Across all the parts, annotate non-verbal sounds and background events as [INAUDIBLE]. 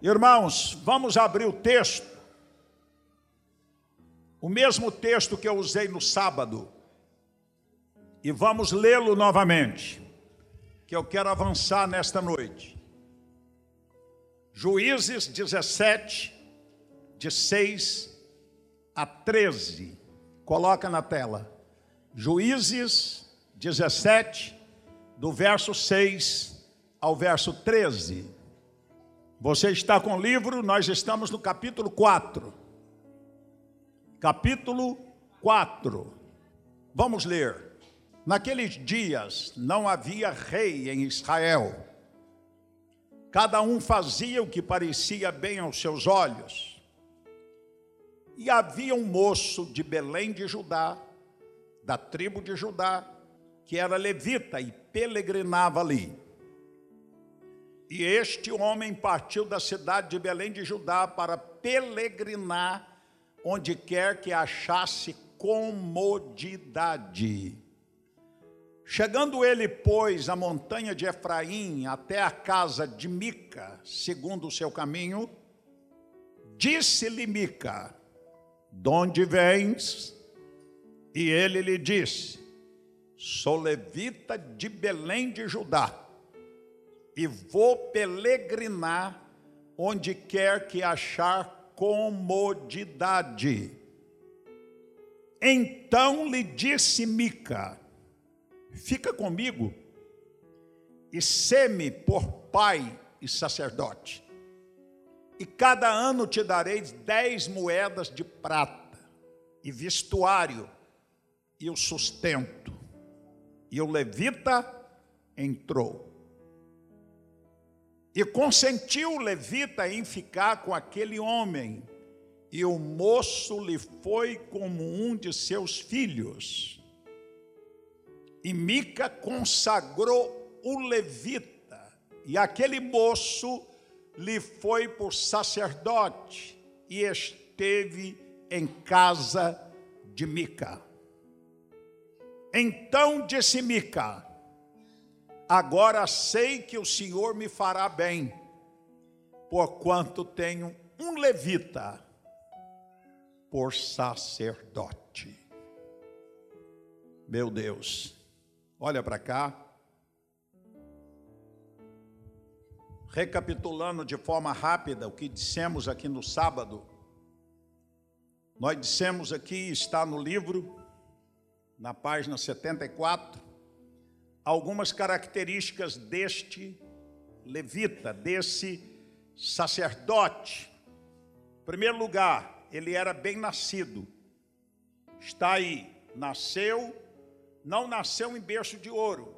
Irmãos, vamos abrir o texto. O mesmo texto que eu usei no sábado. E vamos lê-lo novamente. Que eu quero avançar nesta noite. Juízes 17, de 6 a 13. Coloca na tela. Juízes 17, do verso 6 ao verso 13. Você está com o livro, nós estamos no capítulo 4. Capítulo 4. Vamos ler. Naqueles dias não havia rei em Israel. Cada um fazia o que parecia bem aos seus olhos. E havia um moço de Belém de Judá, da tribo de Judá, que era levita e peregrinava ali. E este homem partiu da cidade de Belém de Judá para peregrinar onde quer que achasse comodidade. Chegando ele, pois, à montanha de Efraim até a casa de Mica, segundo o seu caminho, disse-lhe Mica: De onde vens? E ele lhe disse: Sou levita de Belém de Judá e vou peregrinar onde quer que achar comodidade. Então lhe disse Mica: Fica comigo e seme por pai e sacerdote. E cada ano te darei dez moedas de prata, e vestuário, e o sustento. E o levita entrou. E consentiu o levita em ficar com aquele homem, e o moço lhe foi como um de seus filhos. E Mica consagrou o levita, e aquele moço lhe foi por sacerdote, e esteve em casa de Mica. Então disse Mica: Agora sei que o Senhor me fará bem, porquanto tenho um levita por sacerdote. Meu Deus, olha para cá. Recapitulando de forma rápida o que dissemos aqui no sábado, nós dissemos aqui, está no livro, na página 74, algumas características deste levita, desse sacerdote. Em primeiro lugar, ele era bem nascido. Está aí, nasceu, não nasceu em berço de ouro,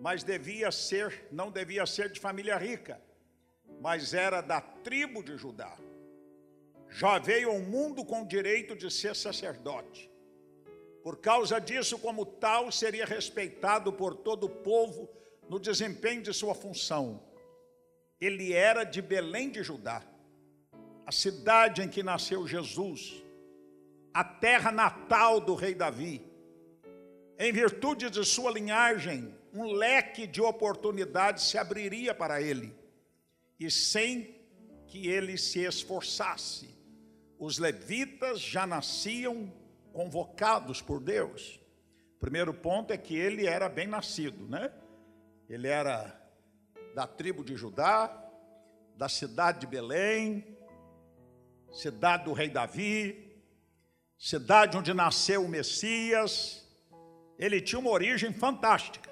mas devia ser, não devia ser de família rica, mas era da tribo de Judá. Já veio ao mundo com o direito de ser sacerdote. Por causa disso, como tal, seria respeitado por todo o povo no desempenho de sua função. Ele era de Belém de Judá, a cidade em que nasceu Jesus, a terra natal do rei Davi. Em virtude de sua linhagem, um leque de oportunidades se abriria para ele, e sem que ele se esforçasse, os levitas já nasciam convocados por Deus. Primeiro ponto é que ele era bem nascido, né? Ele era da tribo de Judá, da cidade de Belém, cidade do rei Davi, cidade onde nasceu o Messias. Ele tinha uma origem fantástica.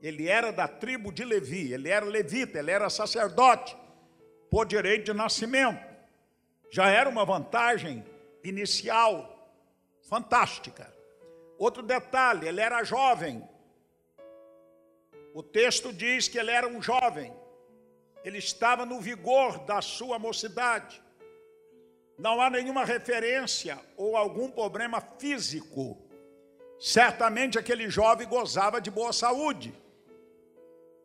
Ele era da tribo de Levi, ele era levita, ele era sacerdote, por direito de nascimento. Já era uma vantagem inicial fantástica. Outro detalhe, ele era jovem. O texto diz que ele era um jovem. Ele estava no vigor da sua mocidade. Não há nenhuma referência ou algum problema físico. Certamente aquele jovem gozava de boa saúde.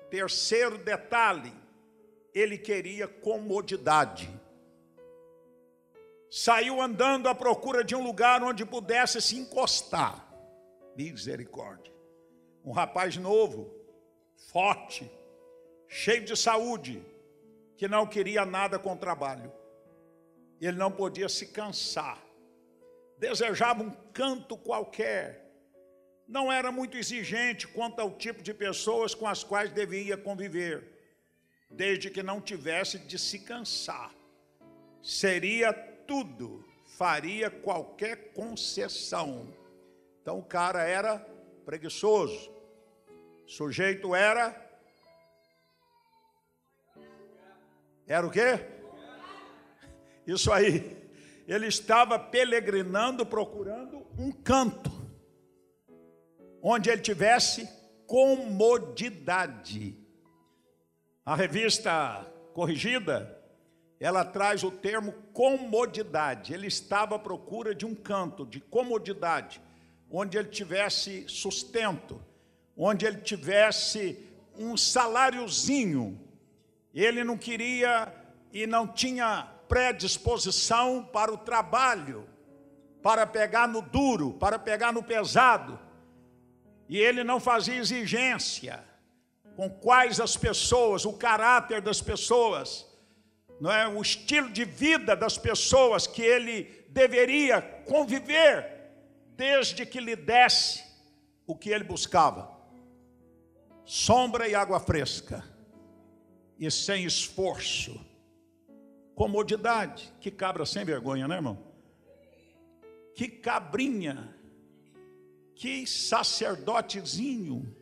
Terceiro detalhe, ele queria comodidade saiu andando à procura de um lugar onde pudesse se encostar. Misericórdia. Um rapaz novo, forte, cheio de saúde, que não queria nada com o trabalho. Ele não podia se cansar. Desejava um canto qualquer. Não era muito exigente quanto ao tipo de pessoas com as quais devia conviver, desde que não tivesse de se cansar. Seria tudo, faria qualquer concessão. Então o cara era preguiçoso. O sujeito era Era o quê? Isso aí. Ele estava peregrinando, procurando um canto, onde ele tivesse comodidade. A revista corrigida, ela traz o termo comodidade. Ele estava à procura de um canto, de comodidade, onde ele tivesse sustento, onde ele tivesse um saláriozinho ele não queria e não tinha predisposição para o trabalho, para pegar no duro, para pegar no pesado. E ele não fazia exigência com quais as pessoas, o caráter das pessoas, não é o estilo de vida das pessoas que ele deveria conviver desde que lhe desse o que ele buscava: sombra e água fresca e sem esforço. Comodidade. Que cabra sem vergonha, né, irmão? Que cabrinha. Que sacerdotezinho.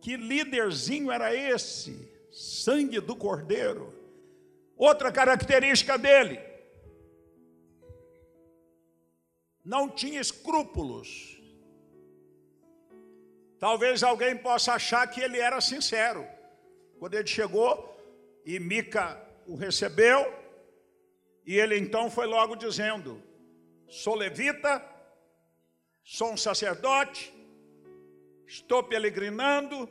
Que líderzinho era esse? Sangue do cordeiro. Outra característica dele. Não tinha escrúpulos. Talvez alguém possa achar que ele era sincero. Quando ele chegou e Mica o recebeu, e ele então foi logo dizendo: Sou levita, sou um sacerdote, estou peregrinando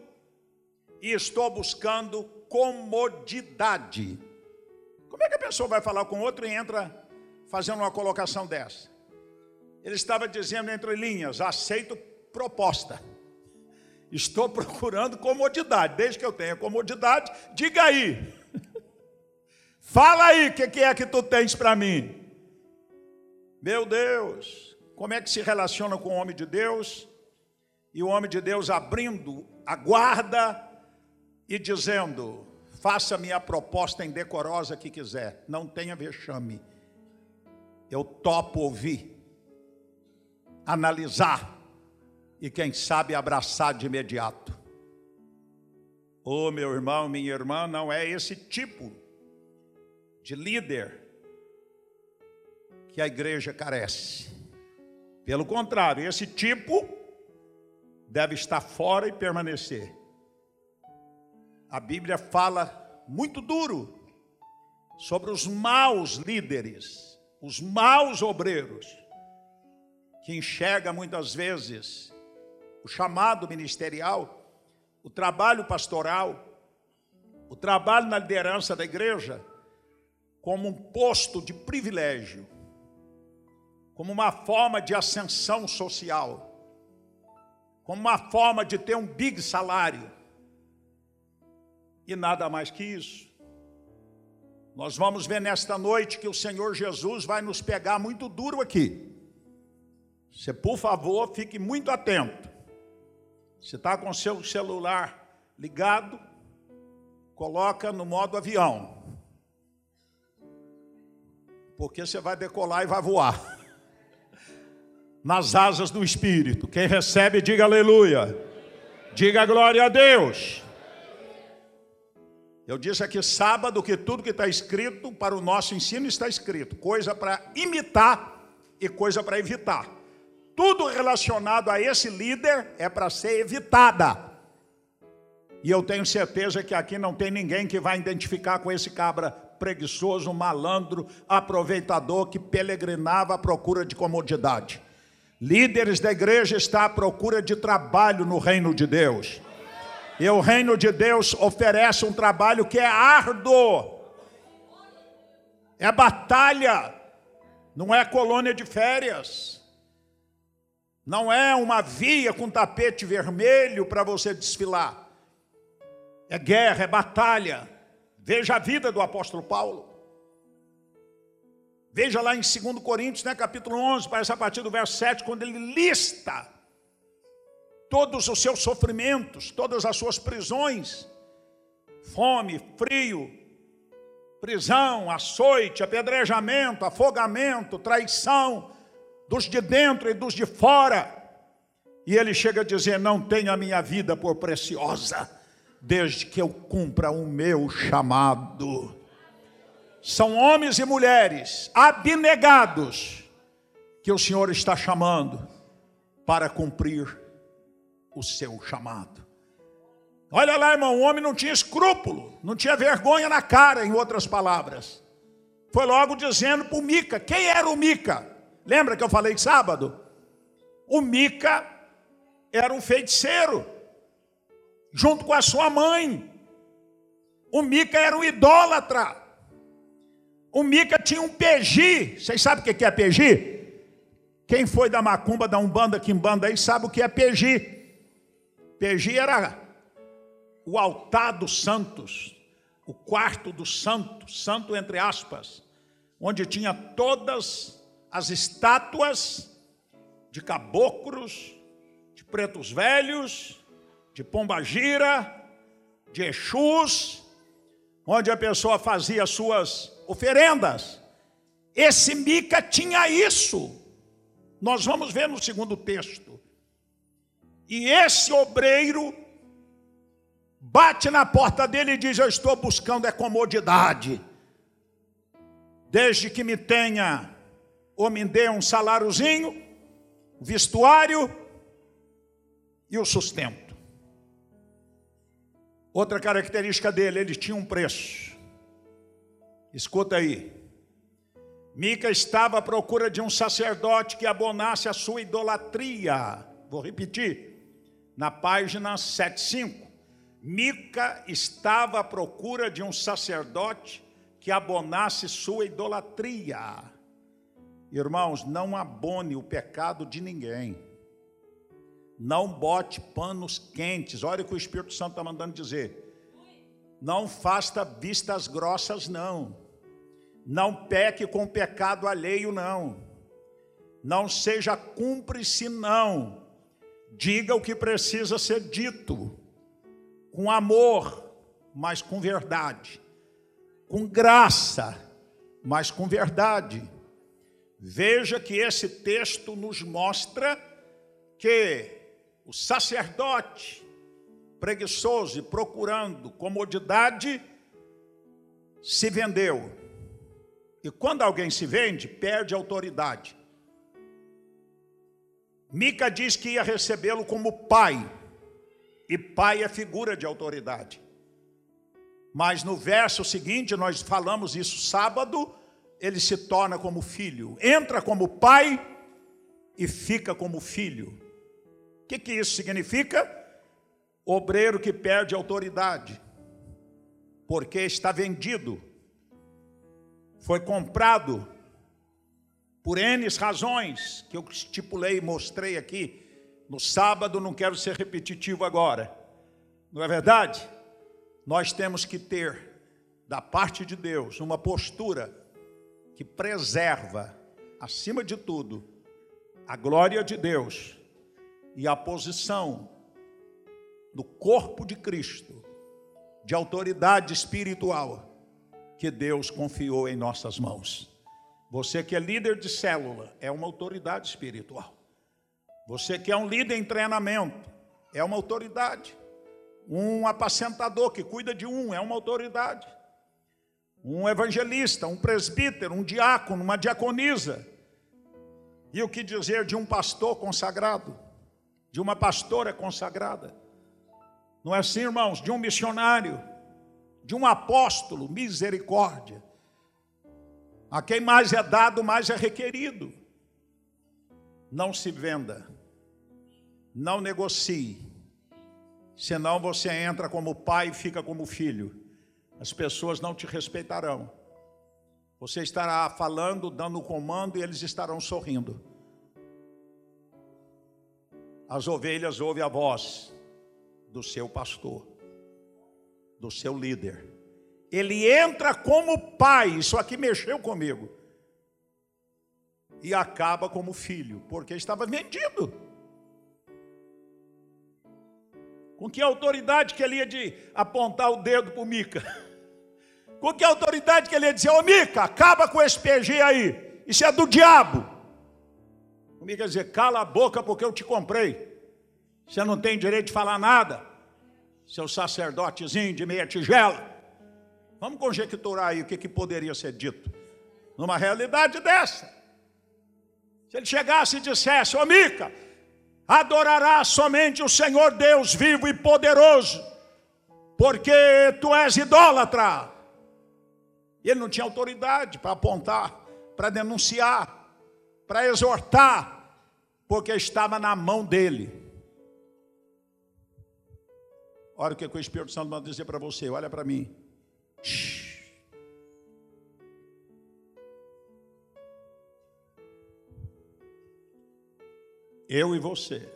e estou buscando comodidade. Como é que a pessoa vai falar com outro e entra fazendo uma colocação dessa? Ele estava dizendo entre linhas: aceito proposta. Estou procurando comodidade. Desde que eu tenha comodidade, diga aí. [LAUGHS] Fala aí o que, que é que tu tens para mim. Meu Deus, como é que se relaciona com o homem de Deus? E o homem de Deus abrindo a guarda e dizendo: faça-me a proposta indecorosa que quiser, não tenha vexame. Eu topo ouvir, analisar e quem sabe abraçar de imediato. Ô oh, meu irmão, minha irmã, não é esse tipo de líder que a igreja carece. Pelo contrário, esse tipo deve estar fora e permanecer. A Bíblia fala muito duro sobre os maus líderes, os maus obreiros, que enxerga muitas vezes o chamado ministerial, o trabalho pastoral, o trabalho na liderança da igreja, como um posto de privilégio, como uma forma de ascensão social, como uma forma de ter um big salário. E nada mais que isso. Nós vamos ver nesta noite que o Senhor Jesus vai nos pegar muito duro aqui. Você, por favor, fique muito atento. Você está com seu celular ligado, coloca no modo avião. Porque você vai decolar e vai voar. [LAUGHS] Nas asas do Espírito. Quem recebe, diga aleluia. Diga glória a Deus. Eu disse aqui sábado que tudo que está escrito para o nosso ensino está escrito. Coisa para imitar e coisa para evitar tudo relacionado a esse líder é para ser evitada. E eu tenho certeza que aqui não tem ninguém que vai identificar com esse cabra preguiçoso, malandro, aproveitador que peregrinava à procura de comodidade. Líderes da igreja estão à procura de trabalho no reino de Deus. E o reino de Deus oferece um trabalho que é árduo. É batalha, não é colônia de férias. Não é uma via com tapete vermelho para você desfilar. É guerra, é batalha. Veja a vida do apóstolo Paulo. Veja lá em 2 Coríntios, né, capítulo 11, parece a partir do verso 7, quando ele lista todos os seus sofrimentos, todas as suas prisões, fome, frio, prisão, açoite, apedrejamento, afogamento, traição, dos de dentro e dos de fora. E ele chega a dizer: Não tenho a minha vida por preciosa, desde que eu cumpra o meu chamado. São homens e mulheres abnegados que o Senhor está chamando para cumprir o seu chamado. Olha lá, irmão, o homem não tinha escrúpulo, não tinha vergonha na cara, em outras palavras. Foi logo dizendo para o Mica: quem era o Mica? Lembra que eu falei sábado? O Mica era um feiticeiro, junto com a sua mãe. O Mica era um idólatra. O Mica tinha um PG. Vocês sabem o que é PG? Quem foi da macumba, da umbanda, quimbanda aí, sabe o que é PG. PG era o altar dos santos, o quarto do santo, santo entre aspas, onde tinha todas as estátuas de caboclos, de pretos velhos, de pombagira, de exus, onde a pessoa fazia suas oferendas. Esse Mica tinha isso. Nós vamos ver no segundo texto. E esse obreiro bate na porta dele e diz: Eu estou buscando é comodidade. Desde que me tenha, ou me dê um saláriozinho, vestuário e o sustento. Outra característica dele, ele tinha um preço. Escuta aí. Mica estava à procura de um sacerdote que abonasse a sua idolatria. Vou repetir. Na página 75. Mica estava à procura de um sacerdote que abonasse sua idolatria. Irmãos, não abone o pecado de ninguém. Não bote panos quentes. Olha o que o Espírito Santo está mandando dizer. Não faça vistas grossas, não. Não peque com pecado alheio, não. Não seja cúmplice, não. Diga o que precisa ser dito com amor, mas com verdade, com graça, mas com verdade. Veja que esse texto nos mostra que o sacerdote preguiçoso e procurando comodidade se vendeu. E quando alguém se vende, perde autoridade. Mica diz que ia recebê-lo como pai. E pai é figura de autoridade. Mas no verso seguinte, nós falamos isso sábado, ele se torna como filho, entra como pai e fica como filho. O que, que isso significa? Obreiro que perde autoridade, porque está vendido, foi comprado por N razões que eu estipulei e mostrei aqui no sábado, não quero ser repetitivo agora. Não é verdade? Nós temos que ter, da parte de Deus, uma postura que preserva, acima de tudo, a glória de Deus e a posição do corpo de Cristo, de autoridade espiritual, que Deus confiou em nossas mãos. Você que é líder de célula, é uma autoridade espiritual. Você que é um líder em treinamento, é uma autoridade. Um apacentador que cuida de um, é uma autoridade. Um evangelista, um presbítero, um diácono, uma diaconisa. E o que dizer de um pastor consagrado? De uma pastora consagrada? Não é assim, irmãos? De um missionário, de um apóstolo, misericórdia. A quem mais é dado, mais é requerido. Não se venda não negocie. Senão você entra como pai e fica como filho. As pessoas não te respeitarão. Você estará falando, dando comando e eles estarão sorrindo. As ovelhas ouvem a voz do seu pastor, do seu líder. Ele entra como pai, isso aqui mexeu comigo. E acaba como filho, porque estava vendido. Com que autoridade que ele ia de apontar o dedo para o Mica? [LAUGHS] Com que autoridade que ele ia dizer, ô Mica, acaba com esse PG aí, isso é do diabo. O Mica ia dizer, cala a boca porque eu te comprei. Você não tem direito de falar nada, seu sacerdotezinho de meia tigela. Vamos conjecturar aí o que, que poderia ser dito. Numa realidade dessa. Se ele chegasse e dissesse, ô Mica, adorará somente o Senhor Deus vivo e poderoso, porque tu és idólatra. Ele não tinha autoridade para apontar, para denunciar, para exortar, porque estava na mão dele. Olha o que o Espírito Santo manda dizer para você, olha para mim. Eu e você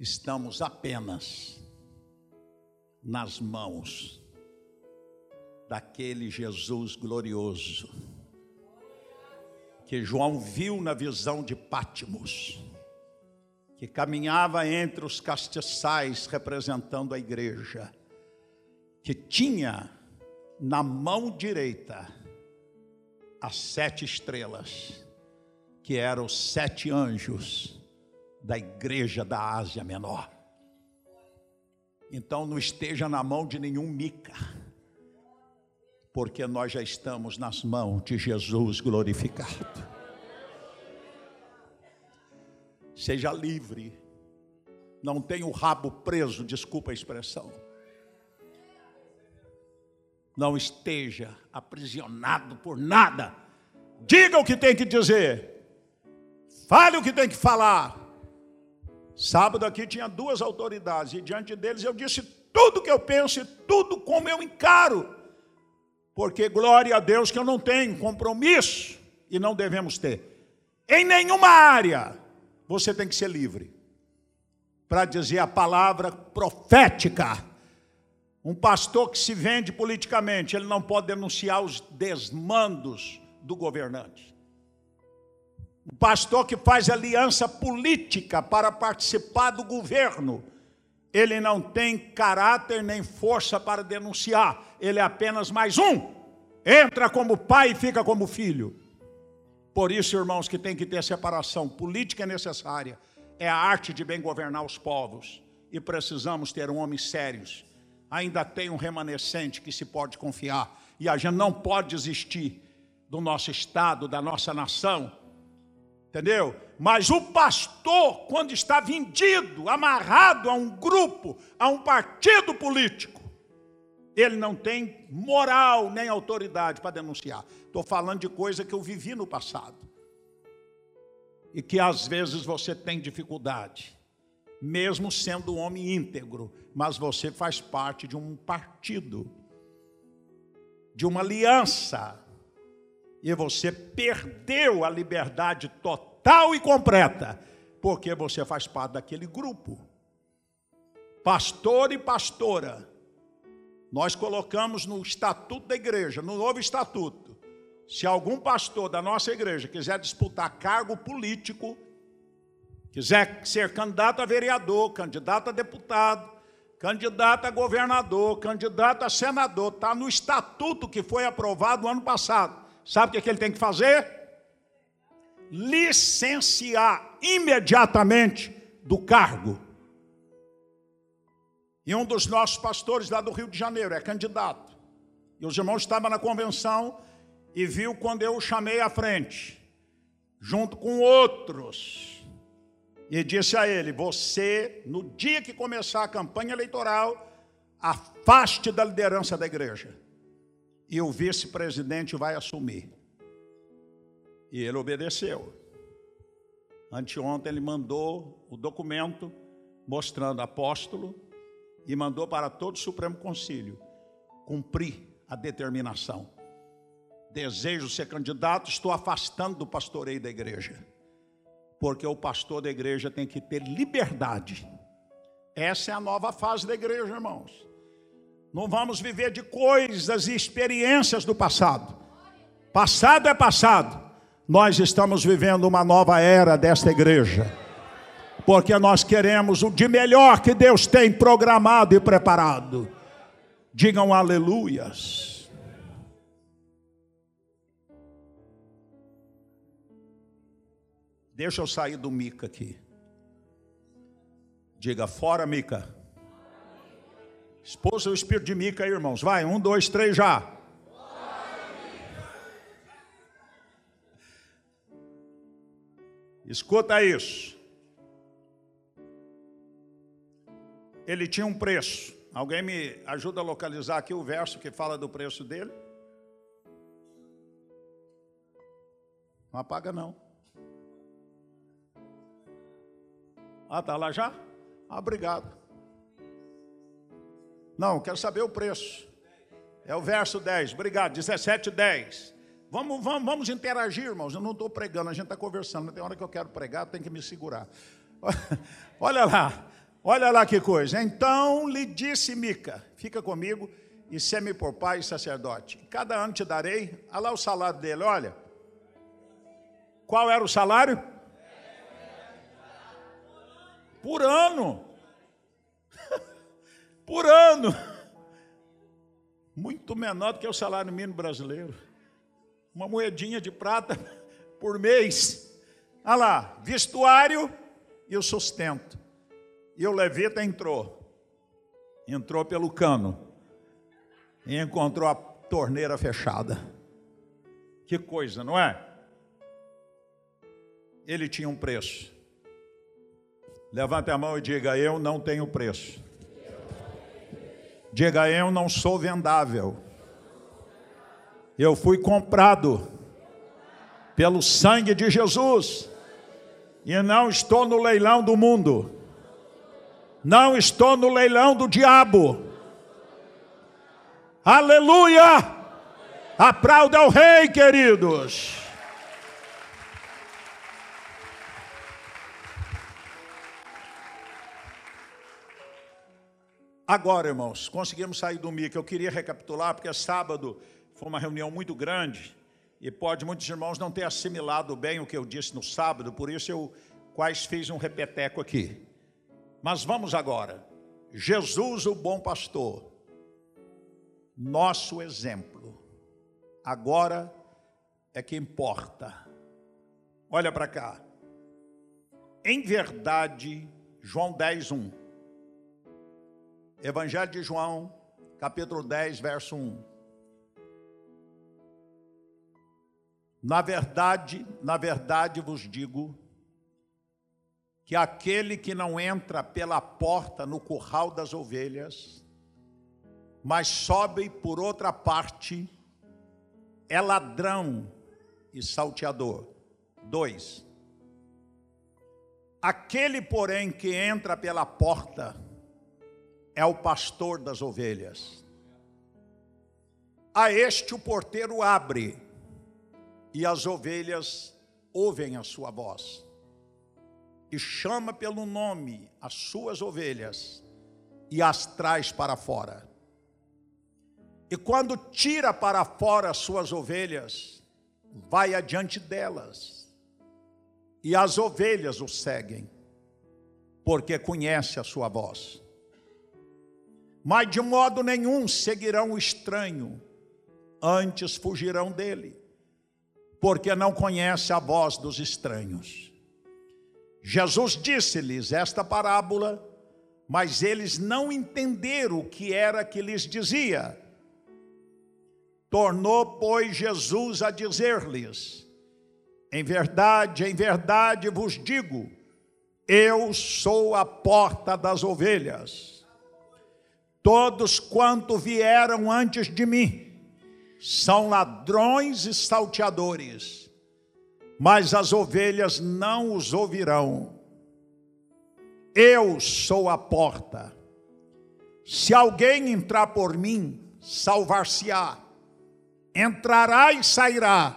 estamos apenas nas mãos daquele Jesus glorioso que João viu na visão de Pátimos, que caminhava entre os castiçais representando a igreja que tinha na mão direita as sete estrelas, que eram os sete anjos da igreja da Ásia Menor. Então não esteja na mão de nenhum mica, porque nós já estamos nas mãos de Jesus glorificado. Seja livre, não tenha o rabo preso, desculpa a expressão não esteja aprisionado por nada. Diga o que tem que dizer. Fale o que tem que falar. Sábado aqui tinha duas autoridades e diante deles eu disse tudo que eu penso e tudo como eu encaro. Porque glória a Deus que eu não tenho compromisso e não devemos ter. Em nenhuma área você tem que ser livre para dizer a palavra profética um pastor que se vende politicamente, ele não pode denunciar os desmandos do governante. Um pastor que faz aliança política para participar do governo, ele não tem caráter nem força para denunciar, ele é apenas mais um. Entra como pai e fica como filho. Por isso, irmãos, que tem que ter separação. Política é necessária, é a arte de bem governar os povos. E precisamos ter homens sérios ainda tem um remanescente que se pode confiar. E a gente não pode desistir do nosso estado, da nossa nação. Entendeu? Mas o pastor, quando está vendido, amarrado a um grupo, a um partido político, ele não tem moral nem autoridade para denunciar. Estou falando de coisa que eu vivi no passado. E que às vezes você tem dificuldade mesmo sendo um homem íntegro, mas você faz parte de um partido, de uma aliança, e você perdeu a liberdade total e completa, porque você faz parte daquele grupo. Pastor e pastora, nós colocamos no estatuto da igreja, no novo estatuto, se algum pastor da nossa igreja quiser disputar cargo político, quiser ser candidato a vereador, candidato a deputado, candidato a governador, candidato a senador, está no estatuto que foi aprovado no ano passado. Sabe o que, é que ele tem que fazer? Licenciar imediatamente do cargo. E um dos nossos pastores lá do Rio de Janeiro é candidato. E os irmãos estavam na convenção e viu quando eu o chamei à frente, junto com outros e disse a ele: Você, no dia que começar a campanha eleitoral, afaste da liderança da igreja. E o vice-presidente vai assumir. E ele obedeceu. Anteontem ele mandou o documento mostrando apóstolo e mandou para todo o Supremo Concílio cumprir a determinação. Desejo ser candidato, estou afastando do pastoreio da igreja porque o pastor da igreja tem que ter liberdade. Essa é a nova fase da igreja, irmãos. Não vamos viver de coisas e experiências do passado. Passado é passado. Nós estamos vivendo uma nova era desta igreja. Porque nós queremos o de melhor que Deus tem programado e preparado. Digam aleluias. Deixa eu sair do Mica aqui. Diga fora, Mica. Expulsa o espírito de Mica aí, irmãos. Vai, um, dois, três, já. Escuta isso. Ele tinha um preço. Alguém me ajuda a localizar aqui o verso que fala do preço dele? Não apaga não. Ah, tá lá já? Ah, obrigado. Não, quero saber o preço. É o verso 10. Obrigado. 17, 10. Vamos, vamos, vamos interagir, irmãos. Eu não estou pregando, a gente está conversando. Tem hora que eu quero pregar, tem que me segurar. [LAUGHS] Olha lá. Olha lá que coisa. Então lhe disse Mica: Fica comigo e seme por pai e sacerdote. Cada ano te darei. Olha lá o salário dele, olha. Qual era o salário? Por ano. [LAUGHS] por ano. Muito menor do que o salário mínimo brasileiro. Uma moedinha de prata [LAUGHS] por mês. Olha lá, vestuário e o sustento. E o levita entrou. Entrou pelo cano. E encontrou a torneira fechada. Que coisa, não é? Ele tinha um preço. Levante a mão e diga: Eu não tenho preço. Diga: Eu não sou vendável. Eu fui comprado pelo sangue de Jesus. E não estou no leilão do mundo. Não estou no leilão do diabo. Aleluia! Aplauda ao rei, queridos. Agora, irmãos, conseguimos sair do mico. Eu queria recapitular, porque sábado foi uma reunião muito grande e pode muitos irmãos não ter assimilado bem o que eu disse no sábado, por isso eu quase fiz um repeteco aqui. Mas vamos agora. Jesus, o bom pastor, nosso exemplo, agora é que importa. Olha para cá. Em verdade, João 10, 1. Evangelho de João, capítulo 10, verso 1. Na verdade, na verdade vos digo que aquele que não entra pela porta no curral das ovelhas, mas sobe por outra parte, é ladrão e salteador. Dois. Aquele, porém, que entra pela porta, é o pastor das ovelhas. A este o porteiro abre, e as ovelhas ouvem a sua voz e chama pelo nome as suas ovelhas e as traz para fora. E quando tira para fora as suas ovelhas, vai adiante delas, e as ovelhas o seguem, porque conhece a sua voz. Mas de modo nenhum seguirão o estranho, antes fugirão dele, porque não conhece a voz dos estranhos. Jesus disse-lhes esta parábola, mas eles não entenderam o que era que lhes dizia. Tornou, pois, Jesus a dizer-lhes: Em verdade, em verdade vos digo, eu sou a porta das ovelhas. Todos quanto vieram antes de mim são ladrões e salteadores mas as ovelhas não os ouvirão. Eu sou a porta. Se alguém entrar por mim, salvar-se-á. Entrará e sairá,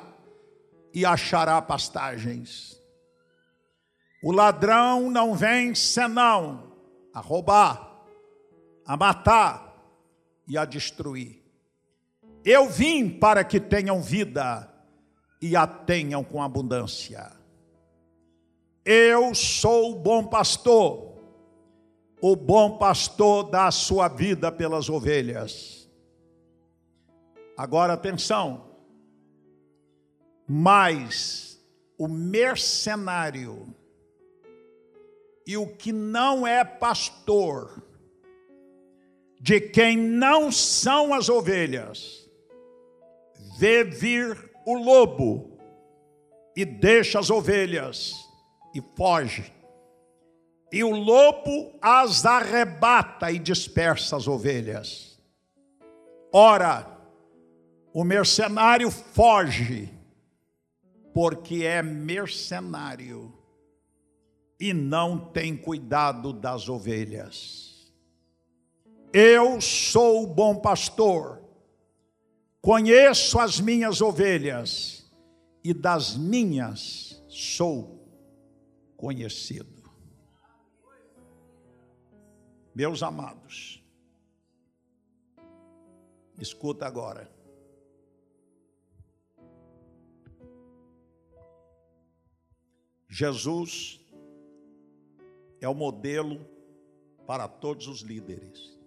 e achará pastagens. O ladrão não vem senão a roubar, a matar e a destruir. Eu vim para que tenham vida e a tenham com abundância. Eu sou o bom pastor. O bom pastor dá a sua vida pelas ovelhas. Agora atenção. Mas o mercenário e o que não é pastor, de quem não são as ovelhas, vê vir o lobo e deixa as ovelhas e foge. E o lobo as arrebata e dispersa as ovelhas. Ora, o mercenário foge, porque é mercenário e não tem cuidado das ovelhas. Eu sou o bom pastor, conheço as minhas ovelhas e das minhas sou conhecido. Meus amados, escuta agora. Jesus é o modelo para todos os líderes.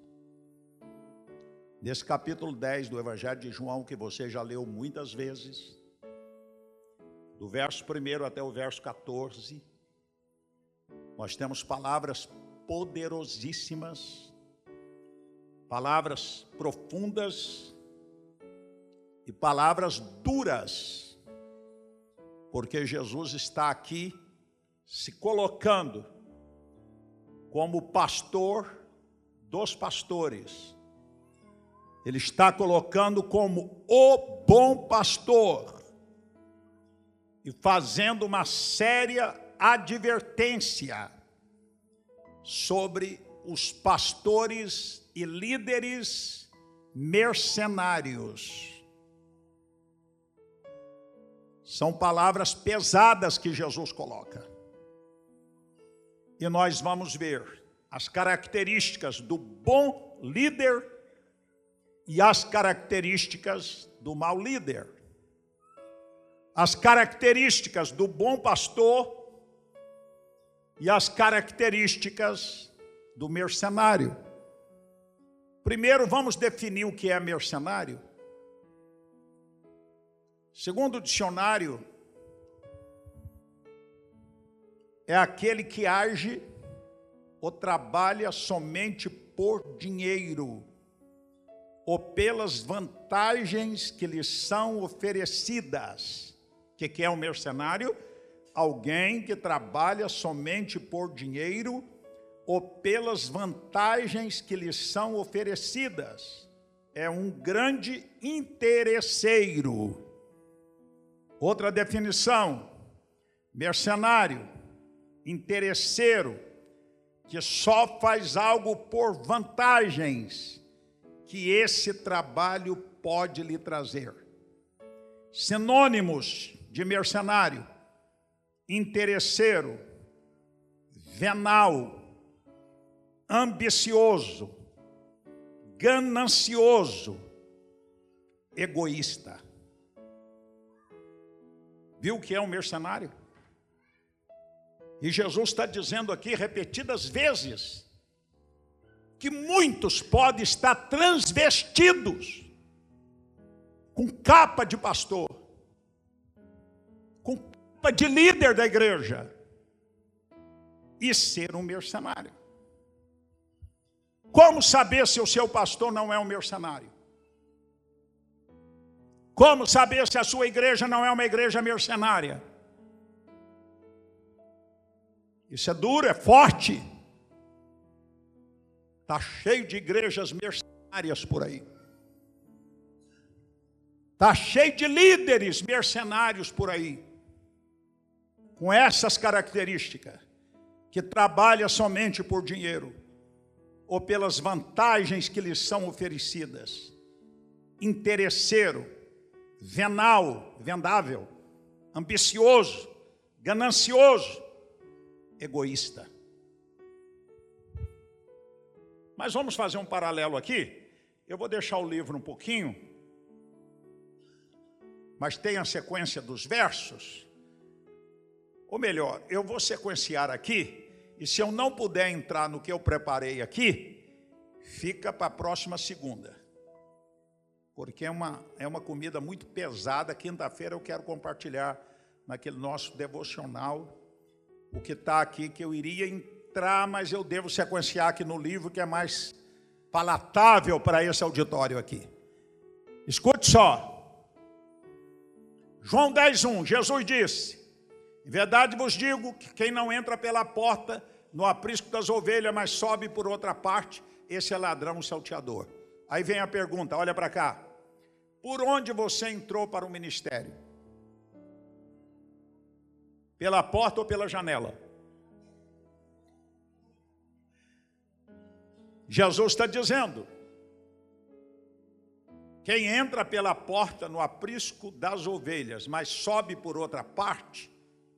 Nesse capítulo 10 do Evangelho de João, que você já leu muitas vezes, do verso 1 até o verso 14, nós temos palavras poderosíssimas, palavras profundas e palavras duras, porque Jesus está aqui se colocando como pastor dos pastores. Ele está colocando como o bom pastor e fazendo uma séria advertência sobre os pastores e líderes mercenários. São palavras pesadas que Jesus coloca. E nós vamos ver as características do bom líder e as características do mau líder. As características do bom pastor e as características do mercenário. Primeiro, vamos definir o que é mercenário. Segundo o dicionário, é aquele que age ou trabalha somente por dinheiro ou pelas vantagens que lhe são oferecidas. O que, que é um mercenário? alguém que trabalha somente por dinheiro ou pelas vantagens que lhe são oferecidas. É um grande interesseiro. Outra definição: mercenário, interesseiro, que só faz algo por vantagens que esse trabalho pode lhe trazer. Sinônimos de mercenário: interesseiro, venal, ambicioso, ganancioso, egoísta. Viu o que é um mercenário? E Jesus está dizendo aqui repetidas vezes que muitos podem estar transvestidos com capa de pastor, com de líder da igreja e ser um mercenário. Como saber se o seu pastor não é um mercenário? Como saber se a sua igreja não é uma igreja mercenária? Isso é duro, é forte. Está cheio de igrejas mercenárias por aí. Está cheio de líderes mercenários por aí com essas características, que trabalha somente por dinheiro ou pelas vantagens que lhes são oferecidas, interesseiro, venal, vendável, ambicioso, ganancioso, egoísta. Mas vamos fazer um paralelo aqui. Eu vou deixar o livro um pouquinho, mas tem a sequência dos versos. Ou melhor, eu vou sequenciar aqui, e se eu não puder entrar no que eu preparei aqui, fica para a próxima segunda. Porque é uma, é uma comida muito pesada. Quinta-feira eu quero compartilhar naquele nosso devocional o que está aqui, que eu iria entrar, mas eu devo sequenciar aqui no livro, que é mais palatável para esse auditório aqui. Escute só. João 10:1, Jesus disse: Em verdade vos digo que quem não entra pela porta no aprisco das ovelhas, mas sobe por outra parte, esse é ladrão salteador. Aí vem a pergunta, olha para cá. Por onde você entrou para o ministério? Pela porta ou pela janela? Jesus está dizendo: quem entra pela porta no aprisco das ovelhas, mas sobe por outra parte,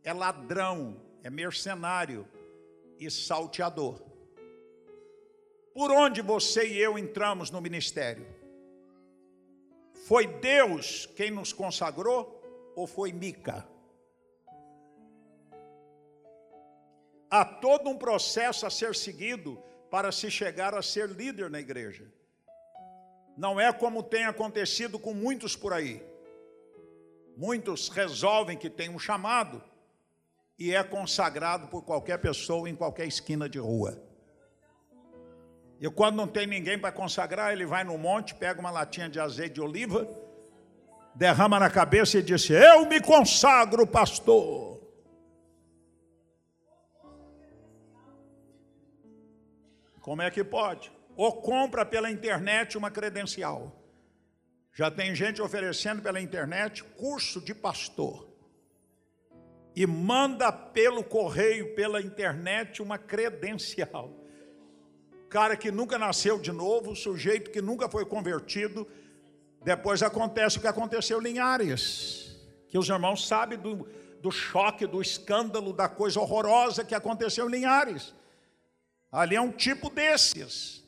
é ladrão, é mercenário e salteador. Por onde você e eu entramos no ministério? Foi Deus quem nos consagrou ou foi Mica? Há todo um processo a ser seguido para se chegar a ser líder na igreja. Não é como tem acontecido com muitos por aí. Muitos resolvem que tem um chamado e é consagrado por qualquer pessoa em qualquer esquina de rua. E quando não tem ninguém para consagrar, ele vai no monte, pega uma latinha de azeite de oliva, derrama na cabeça e diz: Eu me consagro, pastor. Como é que pode? Ou compra pela internet uma credencial. Já tem gente oferecendo pela internet curso de pastor. E manda pelo correio, pela internet, uma credencial. Cara que nunca nasceu de novo, sujeito que nunca foi convertido. Depois acontece o que aconteceu em Linhares. Que os irmãos sabem do, do choque, do escândalo, da coisa horrorosa que aconteceu em Linhares. Ali é um tipo desses.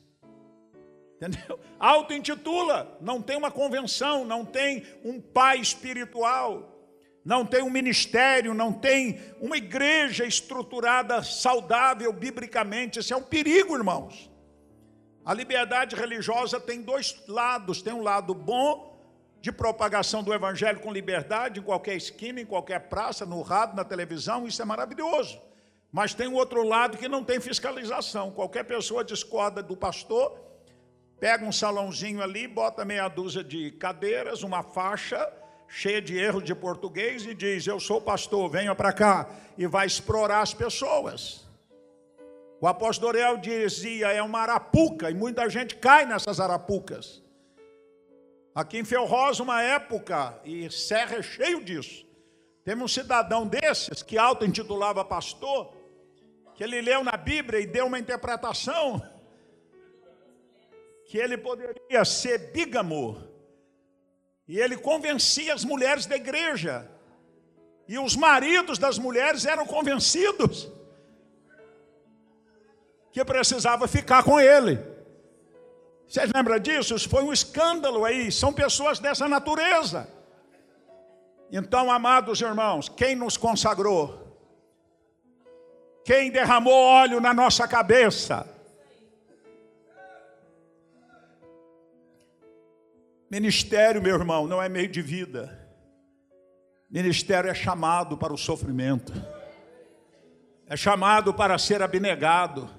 Entendeu? [LAUGHS] Auto-intitula, não tem uma convenção, não tem um pai espiritual, não tem um ministério, não tem uma igreja estruturada, saudável, biblicamente. Isso é um perigo, irmãos. A liberdade religiosa tem dois lados: tem um lado bom, de propagação do evangelho com liberdade, em qualquer esquina, em qualquer praça, no rádio, na televisão, isso é maravilhoso. Mas tem o outro lado que não tem fiscalização. Qualquer pessoa discorda do pastor, pega um salãozinho ali, bota meia dúzia de cadeiras, uma faixa cheia de erros de português e diz: Eu sou pastor, venha para cá. E vai explorar as pessoas. O apóstolo Ariel dizia: é uma arapuca, e muita gente cai nessas arapucas. Aqui em Ferroz, uma época, e Serra é cheio disso. Teve um cidadão desses que auto-intitulava pastor, que ele leu na Bíblia e deu uma interpretação que ele poderia ser bígamo. E ele convencia as mulheres da igreja. E os maridos das mulheres eram convencidos que precisava ficar com ele. Vocês lembram disso? Isso foi um escândalo aí. São pessoas dessa natureza. Então, amados irmãos, quem nos consagrou? Quem derramou óleo na nossa cabeça? Ministério, meu irmão, não é meio de vida. Ministério é chamado para o sofrimento. É chamado para ser abnegado.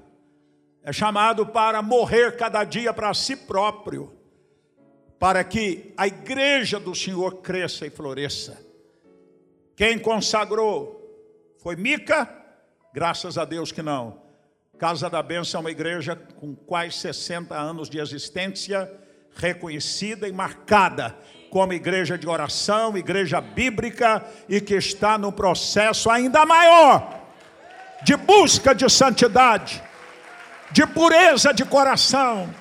É chamado para morrer cada dia para si próprio. Para que a igreja do Senhor cresça e floresça. Quem consagrou foi Mica Graças a Deus que não. Casa da Bênção é uma igreja com quase 60 anos de existência, reconhecida e marcada como igreja de oração, igreja bíblica e que está no processo ainda maior de busca de santidade, de pureza de coração,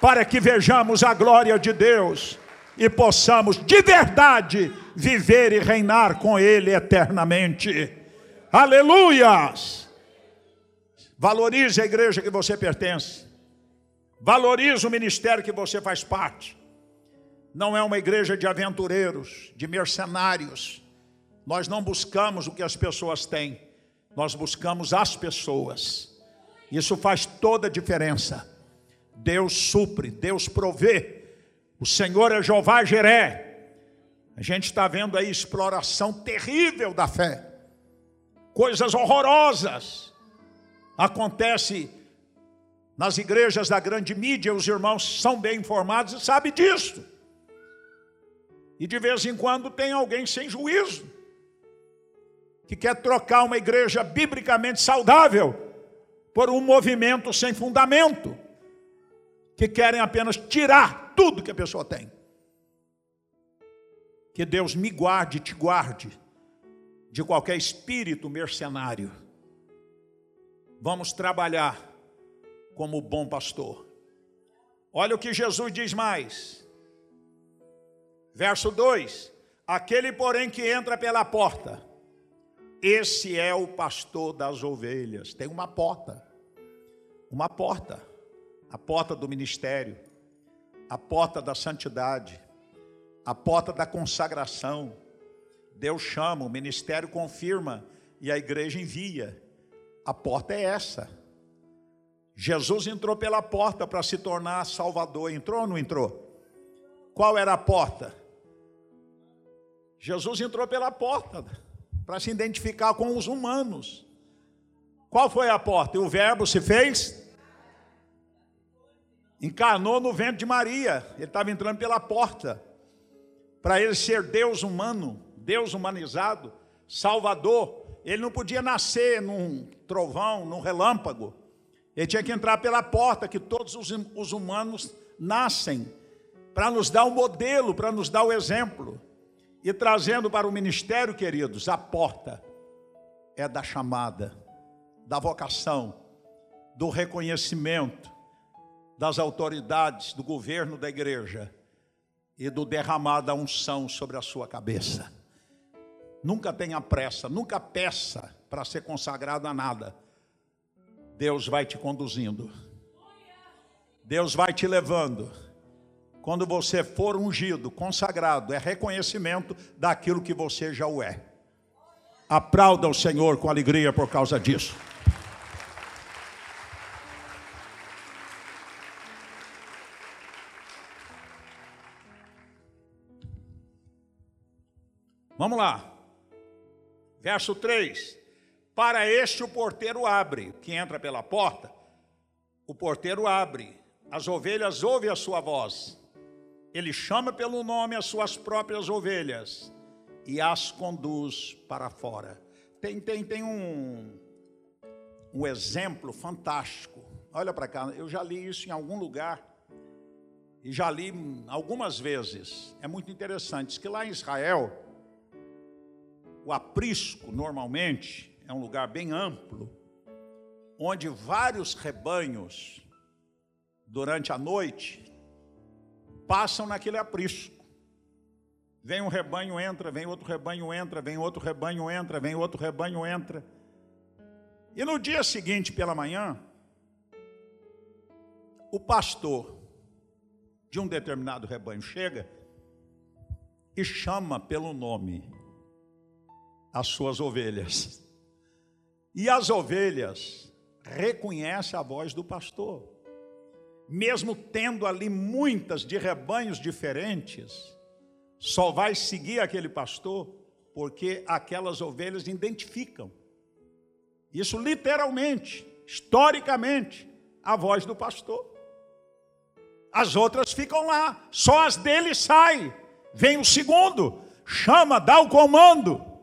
para que vejamos a glória de Deus e possamos de verdade viver e reinar com Ele eternamente. Aleluias! Valorize a igreja que você pertence. Valorize o ministério que você faz parte. Não é uma igreja de aventureiros, de mercenários. Nós não buscamos o que as pessoas têm, nós buscamos as pessoas. Isso faz toda a diferença. Deus supre, Deus provê. O Senhor é Jeová Jeré. A gente está vendo aí exploração terrível da fé. Coisas horrorosas. Acontece nas igrejas da grande mídia, os irmãos são bem informados e sabem disso. E de vez em quando tem alguém sem juízo, que quer trocar uma igreja biblicamente saudável por um movimento sem fundamento, que querem apenas tirar tudo que a pessoa tem. Que Deus me guarde, te guarde de qualquer espírito mercenário. Vamos trabalhar como bom pastor. Olha o que Jesus diz mais. Verso 2: Aquele, porém, que entra pela porta, esse é o pastor das ovelhas. Tem uma porta, uma porta, a porta do ministério, a porta da santidade, a porta da consagração. Deus chama, o ministério confirma e a igreja envia. A porta é essa. Jesus entrou pela porta para se tornar Salvador. Entrou ou não entrou? Qual era a porta? Jesus entrou pela porta para se identificar com os humanos. Qual foi a porta? E o Verbo se fez? Encarnou no ventre de Maria. Ele estava entrando pela porta. Para ele ser Deus humano, Deus humanizado, Salvador. Ele não podia nascer num trovão, num relâmpago. Ele tinha que entrar pela porta que todos os, os humanos nascem, para nos dar o um modelo, para nos dar o exemplo. E trazendo para o ministério, queridos, a porta é da chamada, da vocação, do reconhecimento das autoridades, do governo da igreja e do derramar da unção sobre a sua cabeça. Nunca tenha pressa, nunca peça para ser consagrado a nada Deus vai te conduzindo. Deus vai te levando. Quando você for ungido, consagrado, é reconhecimento daquilo que você já o é. Aplauda o Senhor com alegria por causa disso. Vamos lá. Verso 3. Para este o porteiro abre, que entra pela porta, o porteiro abre, as ovelhas ouvem a sua voz, ele chama pelo nome as suas próprias ovelhas e as conduz para fora. Tem, tem, tem um, um exemplo fantástico. Olha para cá, eu já li isso em algum lugar e já li algumas vezes. É muito interessante. Diz que lá em Israel, o aprisco, normalmente, é um lugar bem amplo, onde vários rebanhos, durante a noite, passam naquele aprisco. Vem um rebanho, entra, vem outro rebanho, entra, vem outro rebanho, entra, vem outro rebanho, entra. E no dia seguinte, pela manhã, o pastor de um determinado rebanho chega e chama pelo nome as suas ovelhas. E as ovelhas reconhecem a voz do pastor. Mesmo tendo ali muitas de rebanhos diferentes, só vai seguir aquele pastor porque aquelas ovelhas identificam. Isso literalmente, historicamente, a voz do pastor. As outras ficam lá, só as dele saem. Vem o segundo, chama, dá o comando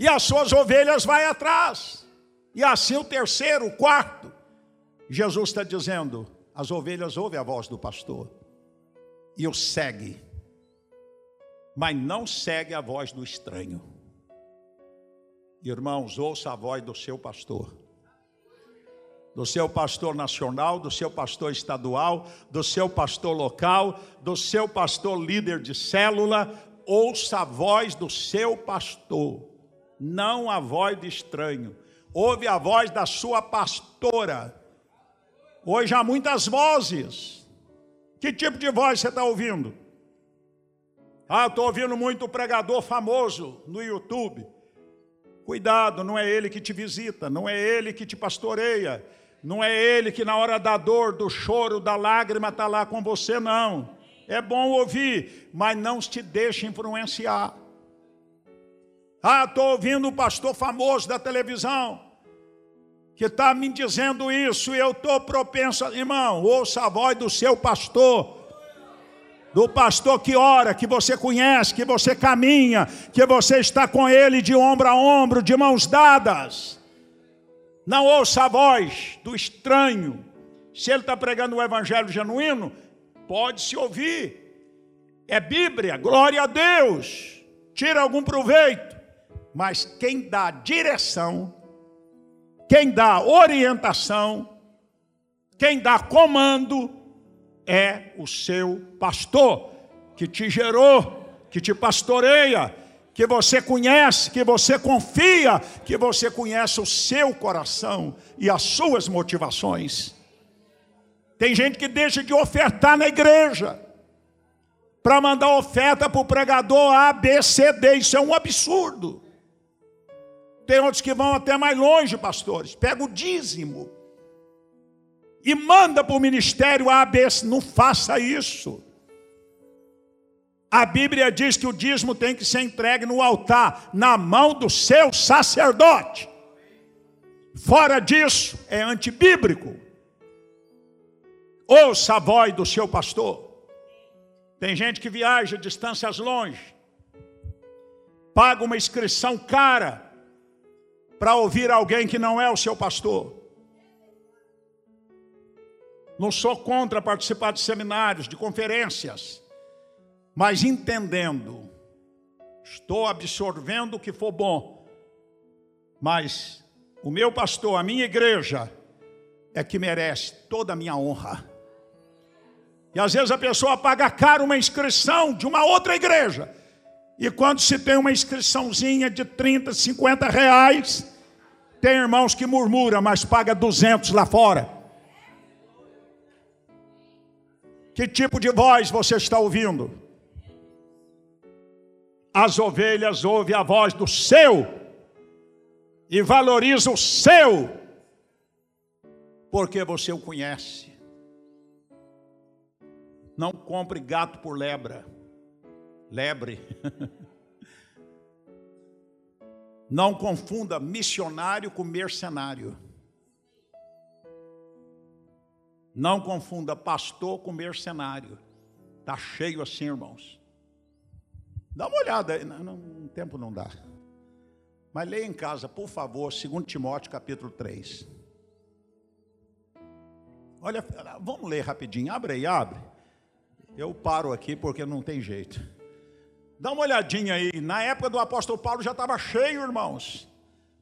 e as suas ovelhas vai atrás. E assim o terceiro, o quarto. Jesus está dizendo: as ovelhas ouvem a voz do pastor e o segue, mas não segue a voz do estranho. Irmãos, ouça a voz do seu pastor, do seu pastor nacional, do seu pastor estadual, do seu pastor local, do seu pastor líder de célula. Ouça a voz do seu pastor não a voz de estranho. Ouve a voz da sua pastora. Hoje há muitas vozes. Que tipo de voz você está ouvindo? Ah, estou ouvindo muito pregador famoso no YouTube. Cuidado, não é ele que te visita, não é ele que te pastoreia, não é ele que na hora da dor, do choro, da lágrima está lá com você, não. É bom ouvir, mas não te deixe influenciar. Ah, estou ouvindo um pastor famoso da televisão que está me dizendo isso e eu estou propenso, irmão, ouça a voz do seu pastor, do pastor que ora, que você conhece, que você caminha, que você está com ele de ombro a ombro, de mãos dadas. Não ouça a voz do estranho. Se ele está pregando o evangelho genuíno, pode se ouvir. É Bíblia, glória a Deus. Tira algum proveito. Mas quem dá direção quem dá orientação, quem dá comando é o seu pastor, que te gerou, que te pastoreia, que você conhece, que você confia, que você conhece o seu coração e as suas motivações. Tem gente que deixa de ofertar na igreja para mandar oferta para o pregador A, B, C, D. Isso é um absurdo. Tem outros que vão até mais longe, pastores. Pega o dízimo e manda para o ministério ABC. Não faça isso. A Bíblia diz que o dízimo tem que ser entregue no altar, na mão do seu sacerdote. Fora disso, é antibíblico. Ouça a voz do seu pastor. Tem gente que viaja distâncias longe, paga uma inscrição cara para ouvir alguém que não é o seu pastor. Não sou contra participar de seminários, de conferências, mas entendendo, estou absorvendo o que for bom, mas o meu pastor, a minha igreja, é que merece toda a minha honra. E às vezes a pessoa paga caro uma inscrição de uma outra igreja. E quando se tem uma inscriçãozinha de 30, 50 reais, tem irmãos que murmuram, mas paga 200 lá fora. Que tipo de voz você está ouvindo? As ovelhas ouvem a voz do seu e valorizam o seu, porque você o conhece. Não compre gato por lebra, lebre. [LAUGHS] Não confunda missionário com mercenário. Não confunda pastor com mercenário. Está cheio assim, irmãos. Dá uma olhada. Não, não, tempo não dá. Mas leia em casa, por favor, 2 Timóteo capítulo 3. Olha, vamos ler rapidinho. Abre aí, abre. Eu paro aqui porque não tem jeito. Dá uma olhadinha aí. Na época do apóstolo Paulo já estava cheio, irmãos.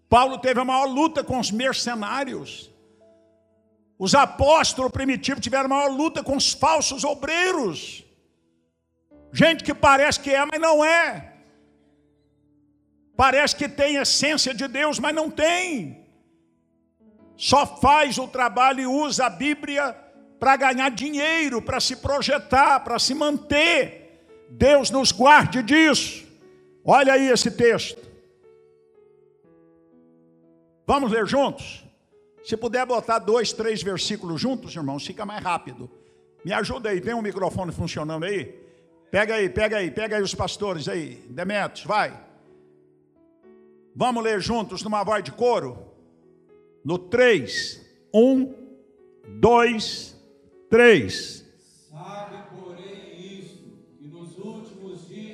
Paulo teve a maior luta com os mercenários. Os apóstolos primitivos tiveram a maior luta com os falsos obreiros. Gente que parece que é, mas não é. Parece que tem essência de Deus, mas não tem. Só faz o trabalho e usa a Bíblia para ganhar dinheiro, para se projetar, para se manter. Deus nos guarde disso. Olha aí esse texto. Vamos ler juntos? Se puder botar dois, três versículos juntos, irmãos, fica mais rápido. Me ajuda aí, tem um microfone funcionando aí? Pega aí, pega aí, pega aí os pastores aí. Demetrios, vai. Vamos ler juntos numa voz de coro? No 3. 1, 2, 3.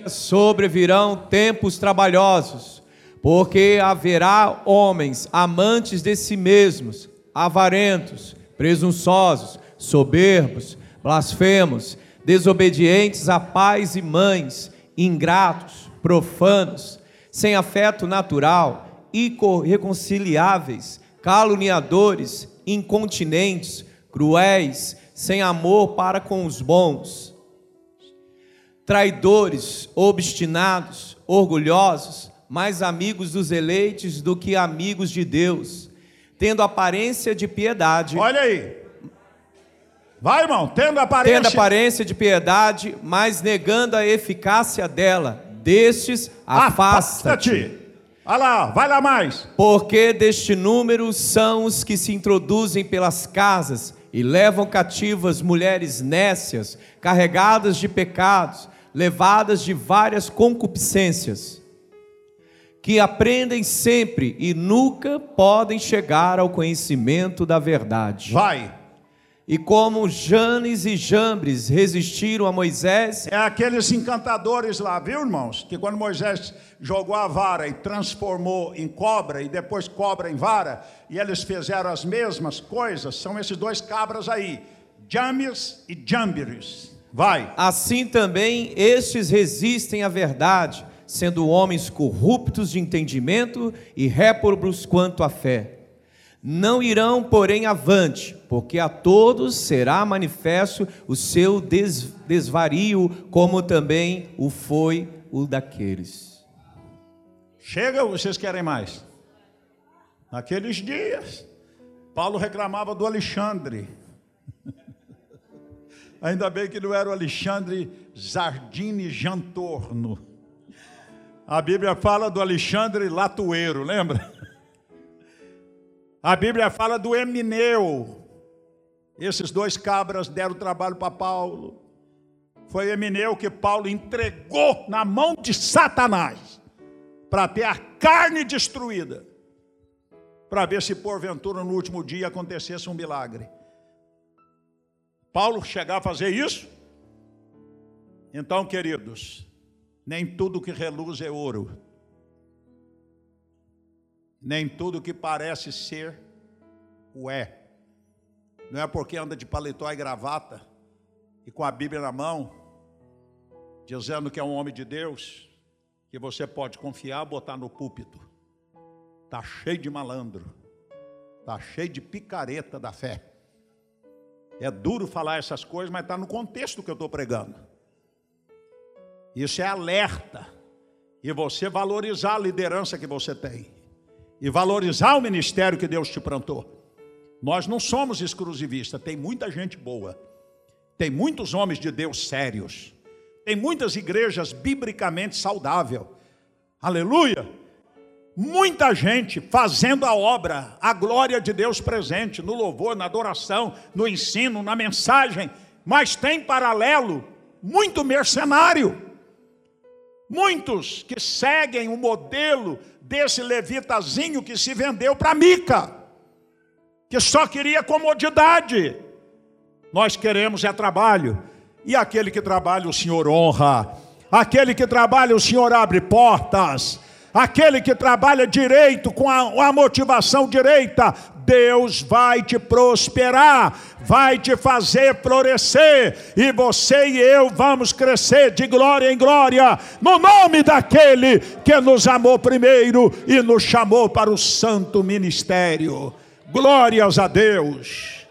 Sobrevirão tempos trabalhosos, porque haverá homens amantes de si mesmos, avarentos, presunçosos, soberbos, blasfemos, desobedientes a pais e mães, ingratos, profanos, sem afeto natural, irreconciliáveis, caluniadores, incontinentes, cruéis, sem amor para com os bons traidores, obstinados, orgulhosos, mais amigos dos eleitos do que amigos de Deus, tendo aparência de piedade. Olha aí, Vai, irmão, tendo aparência. Tendo aparência de piedade, mas negando a eficácia dela. Destes, afasta-te. Afasta-te. Olha lá, vai lá mais. Porque deste número são os que se introduzem pelas casas e levam cativas mulheres nécias, carregadas de pecados, levadas de várias concupiscências, que aprendem sempre e nunca podem chegar ao conhecimento da verdade. Vai. E como Janes e Jambres resistiram a Moisés, É aqueles encantadores lá, viu, irmãos? Que quando Moisés jogou a vara e transformou em cobra e depois cobra em vara, e eles fizeram as mesmas coisas, são esses dois cabras aí, James e Jambres. Vai. assim também estes resistem à verdade, sendo homens corruptos de entendimento e réprobos quanto à fé. Não irão, porém, avante, porque a todos será manifesto o seu des- desvario, como também o foi o daqueles. Chega vocês querem mais? Naqueles dias, Paulo reclamava do Alexandre. Ainda bem que não era o Alexandre Zardini Jantorno. A Bíblia fala do Alexandre Latueiro, lembra? A Bíblia fala do Emineu. Esses dois cabras deram trabalho para Paulo. Foi Emineu que Paulo entregou na mão de Satanás para ter a carne destruída, para ver se porventura no último dia acontecesse um milagre. Paulo chegar a fazer isso? Então, queridos, nem tudo que reluz é ouro, nem tudo que parece ser o é. Não é porque anda de paletó e gravata e com a Bíblia na mão, dizendo que é um homem de Deus, que você pode confiar, botar no púlpito. Tá cheio de malandro. Tá cheio de picareta da fé. É duro falar essas coisas, mas está no contexto que eu estou pregando. Isso é alerta. E você valorizar a liderança que você tem. E valorizar o ministério que Deus te plantou. Nós não somos exclusivistas, tem muita gente boa. Tem muitos homens de Deus sérios. Tem muitas igrejas biblicamente saudáveis. Aleluia! Muita gente fazendo a obra, a glória de Deus presente no louvor, na adoração, no ensino, na mensagem, mas tem paralelo muito mercenário. Muitos que seguem o modelo desse levitazinho que se vendeu para Mica, que só queria comodidade. Nós queremos é trabalho. E aquele que trabalha, o Senhor honra. Aquele que trabalha, o Senhor abre portas. Aquele que trabalha direito, com a, a motivação direita, Deus vai te prosperar, vai te fazer florescer, e você e eu vamos crescer de glória em glória, no nome daquele que nos amou primeiro e nos chamou para o santo ministério. Glórias a Deus.